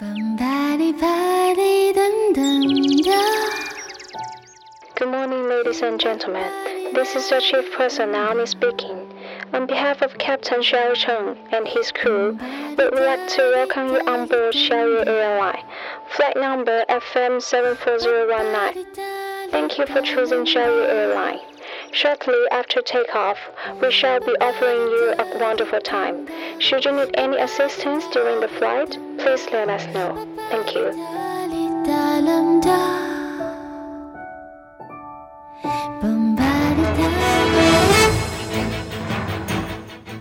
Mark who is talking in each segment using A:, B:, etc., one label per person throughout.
A: Good morning, ladies and gentlemen. This is the chief person Naomi speaking. On behalf of Captain Xiao Cheng and his crew, we would like to welcome you on board Xiaoyu Airline, flight number FM74019. Thank you for choosing Sherry Airline. Shortly after takeoff, we shall be offering you a wonderful time. Should you need any assistance during the flight, please let us know. Thank you.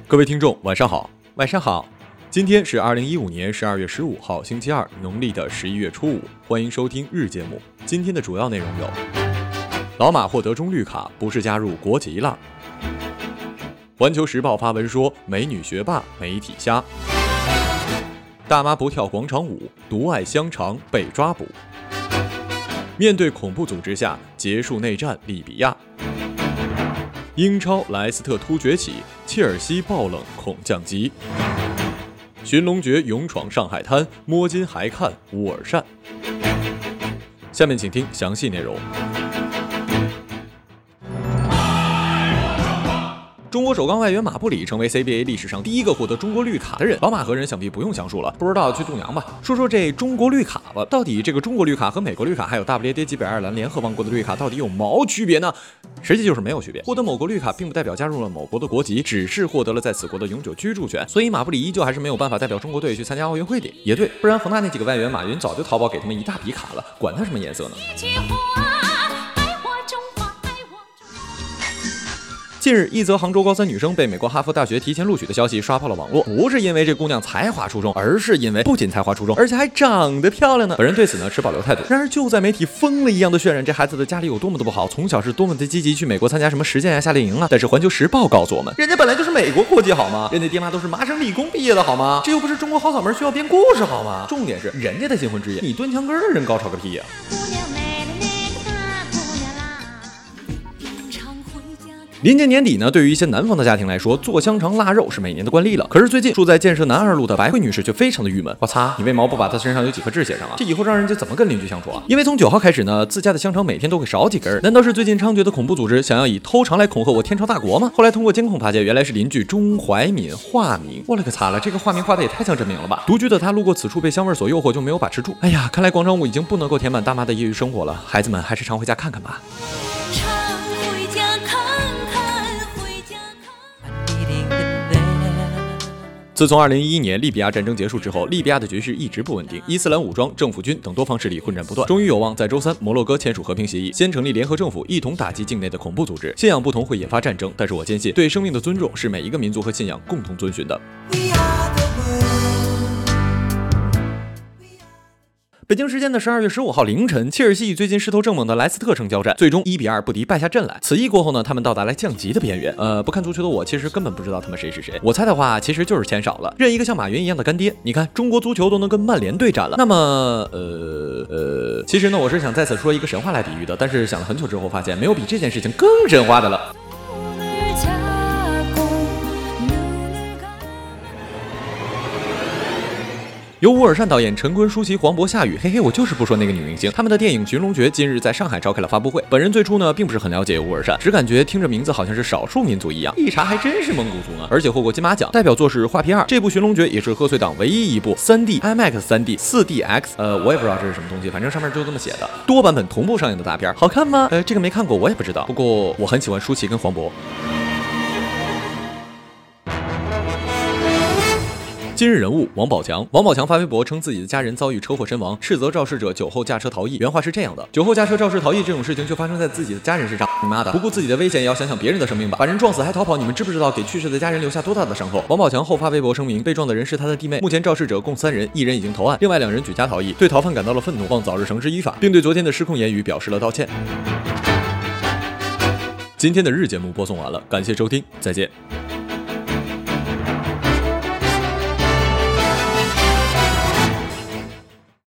B: 各位听众，晚上好。
C: 晚上好，
B: 今天是二零一五年十二月十五号，星期二，农历的十一月初五。欢迎收听日节目。今天的主要内容有：老马获得中绿卡，不是加入国籍了；环球时报发文说美女学霸，媒体瞎；大妈不跳广场舞，独爱香肠被抓捕；面对恐怖组织下结束内战，利比亚。英超莱斯特突崛起，切尔西爆冷恐降级。寻龙诀勇闯上海滩，摸金还看乌尔善。下面请听详细内容。中国首钢外援马布里成为 CBA 历史上第一个获得中国绿卡的人。老马和人想必不用详述了，不知道去度娘吧。说说这中国绿卡吧，到底这个中国绿卡和美国绿卡还有大不列颠及北爱尔兰联合王国的绿卡到底有毛区别呢？实际就是没有区别。获得某国绿卡并不代表加入了某国的国籍，只是获得了在此国的永久居住权。所以马布里依旧还是没有办法代表中国队去参加奥运会的。也对，不然恒大那几个外援，马云早就淘宝给他们一大笔卡了，管他什么颜色呢？近日，一则杭州高三女生被美国哈佛大学提前录取的消息刷爆了网络。不是因为这姑娘才华出众，而是因为不仅才华出众，而且还长得漂亮呢。本人对此呢持保留态度。然而，就在媒体疯了一样的渲染这孩子的家里有多么的不好，从小是多么的积极去美国参加什么实践呀、夏令营啊。但是《环球时报》告诉我们，人家本来就是美国国籍好吗？人家爹妈都是麻省理工毕业的好吗？这又不是中国好嗓门需要编故事好吗？重点是人家的新婚之夜，你蹲墙根儿的人高潮个屁呀、
D: 姑
B: 临近年底呢，对于一些南方的家庭来说，做香肠腊肉是每年的惯例了。可是最近住在建设南二路的白慧女士却非常的郁闷。我擦，你为毛不把她身上有几颗痣写上啊？这以后让人家怎么跟邻居相处啊？因为从九号开始呢，自家的香肠每天都会少几根儿。难道是最近猖獗的恐怖组织想要以偷肠来恐吓我天朝大国吗？后来通过监控发现，原来是邻居钟怀敏化名。我勒个擦了，这个化名化的也太像真名了吧！独居的她路过此处被香味所诱惑，就没有把持住。哎呀，看来广场舞已经不能够填满大妈的业余生活了。孩子们还是常回家看看吧。自从2011年利比亚战争结束之后，利比亚的局势一直不稳定，伊斯兰武装、政府军等多方势力混战不断。终于有望在周三摩洛哥签署和平协议，先成立联合政府，一同打击境内的恐怖组织。信仰不同会引发战争，但是我坚信，对生命的尊重是每一个民族和信仰共同遵循的。北京时间的十二月十五号凌晨，切尔西与最近势头正猛的莱斯特城交战，最终一比二不敌败下阵来。此役过后呢，他们到达了降级的边缘。呃，不看足球的我其实根本不知道他们谁是谁。我猜的话，其实就是钱少了，认一个像马云一样的干爹。你看，中国足球都能跟曼联对战了，那么，呃呃，其实呢，我是想在此说一个神话来比喻的，但是想了很久之后，发现没有比这件事情更神话的了。由乌尔善导演、陈坤、舒淇、黄渤、夏雨，嘿嘿，我就是不说那个女明星。他们的电影《寻龙诀》今日在上海召开了发布会。本人最初呢，并不是很了解乌尔善，只感觉听着名字好像是少数民族一样，一查还真是蒙古族呢，而且获过金马奖。代表作是《画皮二》，这部《寻龙诀》也是贺岁档唯一一部 3D IMAX 3D 4DX，呃，我也不知道这是什么东西，反正上面就这么写的，多版本同步上映的大片，好看吗？呃，这个没看过，我也不知道。不过我很喜欢舒淇跟黄渤。今日人物王宝强，王宝强发微博称自己的家人遭遇车祸身亡，斥责肇事者酒后驾车逃逸。原话是这样的：酒后驾车肇事逃逸这种事情就发生在自己的家人身上，你妈的！不顾自己的危险也要想想别人的生命吧。把人撞死还逃跑，你们知不知道给去世的家人留下多大的伤口？王宝强后发微博声明，被撞的人是他的弟妹。目前肇事者共三人，一人已经投案，另外两人举家逃逸，对逃犯感到了愤怒，望早日绳之以法，并对昨天的失控言语表示了道歉。今天的日节目播送完了，感谢收听，再见。